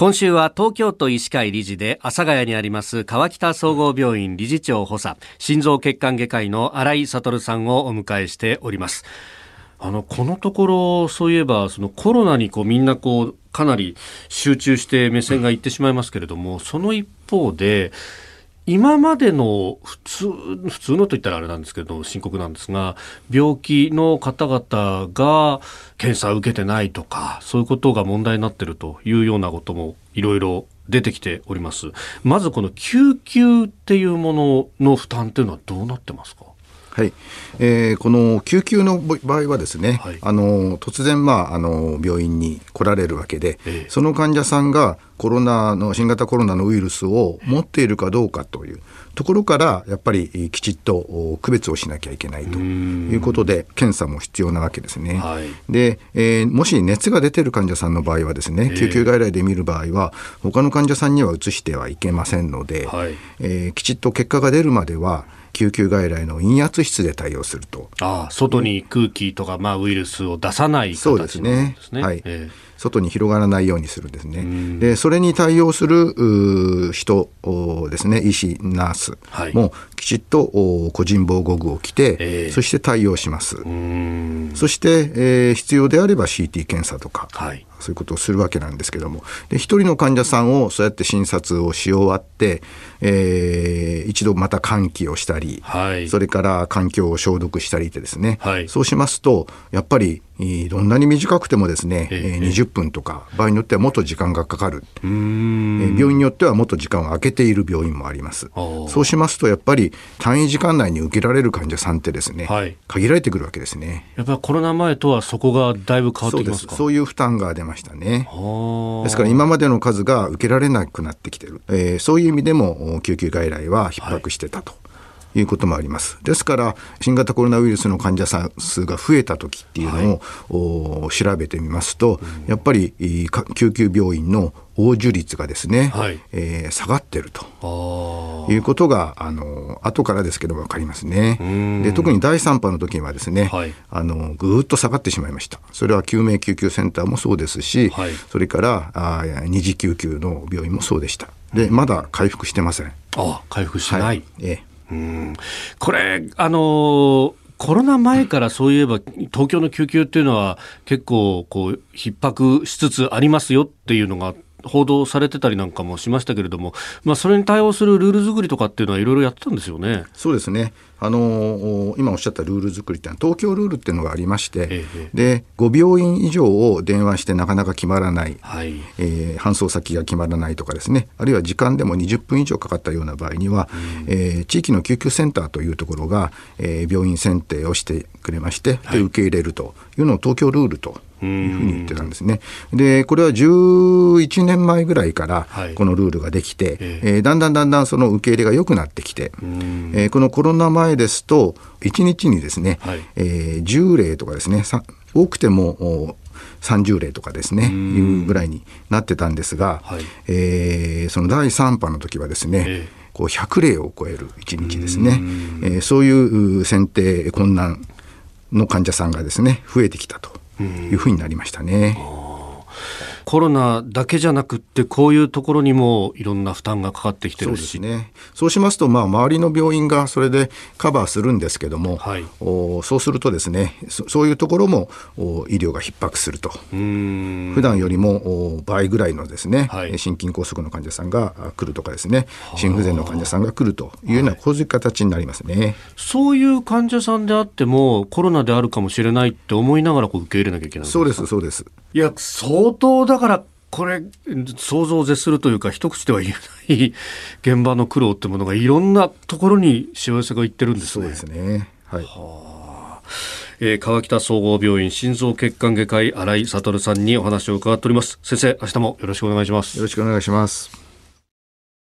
今週は東京都医師会理事で阿佐ヶ谷にあります川北総合病院理事長補佐心臓血管外科医の新井悟さんをお迎えしております。あのこのところそういえばそのコロナにこうみんなこうかなり集中して目線がいってしまいますけれどもその一方で今までの普通、普通のと言ったらあれなんですけど、深刻なんですが、病気の方々が検査を受けてないとか、そういうことが問題になっているというようなこともいろいろ出てきております。まずこの救急っていうものの負担っていうのはどうなってますか？はい、えー、この救急の場合はですね、はい、あの突然、まあ、あの病院に来られるわけで、え。その患者さんがコロナの新型コロナのウイルスを持っているかどうかというところからやっぱりきちっと区別をしなきゃいけないということで検査も必要なわけですね。はい、で、えー、もし熱が出てる患者さんの場合はですね救急外来で見る場合は他の患者さんには移してはいけませんので、はい、えー、きちっと結果が出るまでは救急外来の陰圧室で対応すると。ああ外に空気とか、まあ、ウイルスを出さない形ですね。そうですね。はい。えー外に広がらないようにするんですね。でそれに対応する人ですね。医師ナースもきちっと個人防護具を着て、えー、そして対応します。そして、えー、必要であれば CT 検査とか、はい、そういうことをするわけなんですけども。で一人の患者さんをそうやって診察をし終わって、えー、一度また換気をしたり、はい、それから環境を消毒したりでですね、はい、そうしますとやっぱりどんなに短くてもですね、えー、20分とか場合によってはもっと時間がかかる。病院によってはもっと時間を空けている病院もあります。そうしますとやっぱり単位時間内に受けられる患者さんってですね、はい、限られてくるわけですね。やっぱりコロナ前とはそこがだいぶ変わってきますか？そういう負担が出ましたね。ですから今までの数が受けられなくなってきてる、えー、そういう意味でも救急外来は逼迫してたと。はいいうこともあります。ですから、新型コロナウイルスの患者さん数が増えた時っていうのを、はい、調べてみますと、やっぱり救急病院の応受率がですね、はい、えー、下がってると。いうことがあの後からですけど分かりますね。で特に第3波の時にはですね、はい、あのぐーっと下がってしまいました。それは救命救急センターもそうですし、はい、それからあ二次救急の病院もそうでした。でまだ回復してません。あ回復しない、はい、えうんこれ、あのコロナ前からそういえば東京の救急っていうのは結構こう逼迫しつつありますよっていうのが報道されてたりなんかもしましたけれども、まあ、それに対応するルール作りとかっていうのはいろいろやってたんですよね。そうですねあの今おっしゃったルール作りってのは東京ルールっていうのがありまして、ええ、で5病院以上を電話してなかなか決まらない、はい、えー、搬送先が決まらないとかですねあるいは時間でも20分以上かかったような場合には、うん、えー、地域の救急センターというところが、えー、病院選定をしてくれまして、で受け入れるというのを東京ルールというふうに言ってたんですね。で、これは11年前ぐらいからこのルールができて、はい、えー、だんだんだんだんその受け入れが良くなってきて、えー、このコロナ前ですと、1日にですね、はい、えー、10例とかですね、多くても30例とかですね、いうぐらいになってたんですが、はい、えー、その第3波の時はですね、えーこう100例を超える1日ですね、えー、そういう選定困難の患者さんがですね増えてきたというふうになりましたね。コロナだけじゃなくってこういうところにもいろんな負担がかかってきてるし。そうですねそうしますとまあ周りの病院がそれでカバーするんですけども、はい、おそうするとですねそういうところもお医療が逼迫すると。普段よりもお倍ぐらいのですね、はい、心筋梗塞の患者さんが来るとかですね心不全の患者さんが来るというようなこういう形になりますね、はい、そういう患者さんであってもコロナであるかもしれないって思いながらこう受け入れなきゃいけないそうですそうですいや相当だからこれ想像を絶するというか一口では言えない現場の苦労ってものがいろんなところにしわ寄せがいってるんですね。そうですね。はい。はあ、えー、川北総合病院心臓血管外科医新井悟さんにお話を伺っております。先生、明日もよろしくお願いします。よろしくお願いします。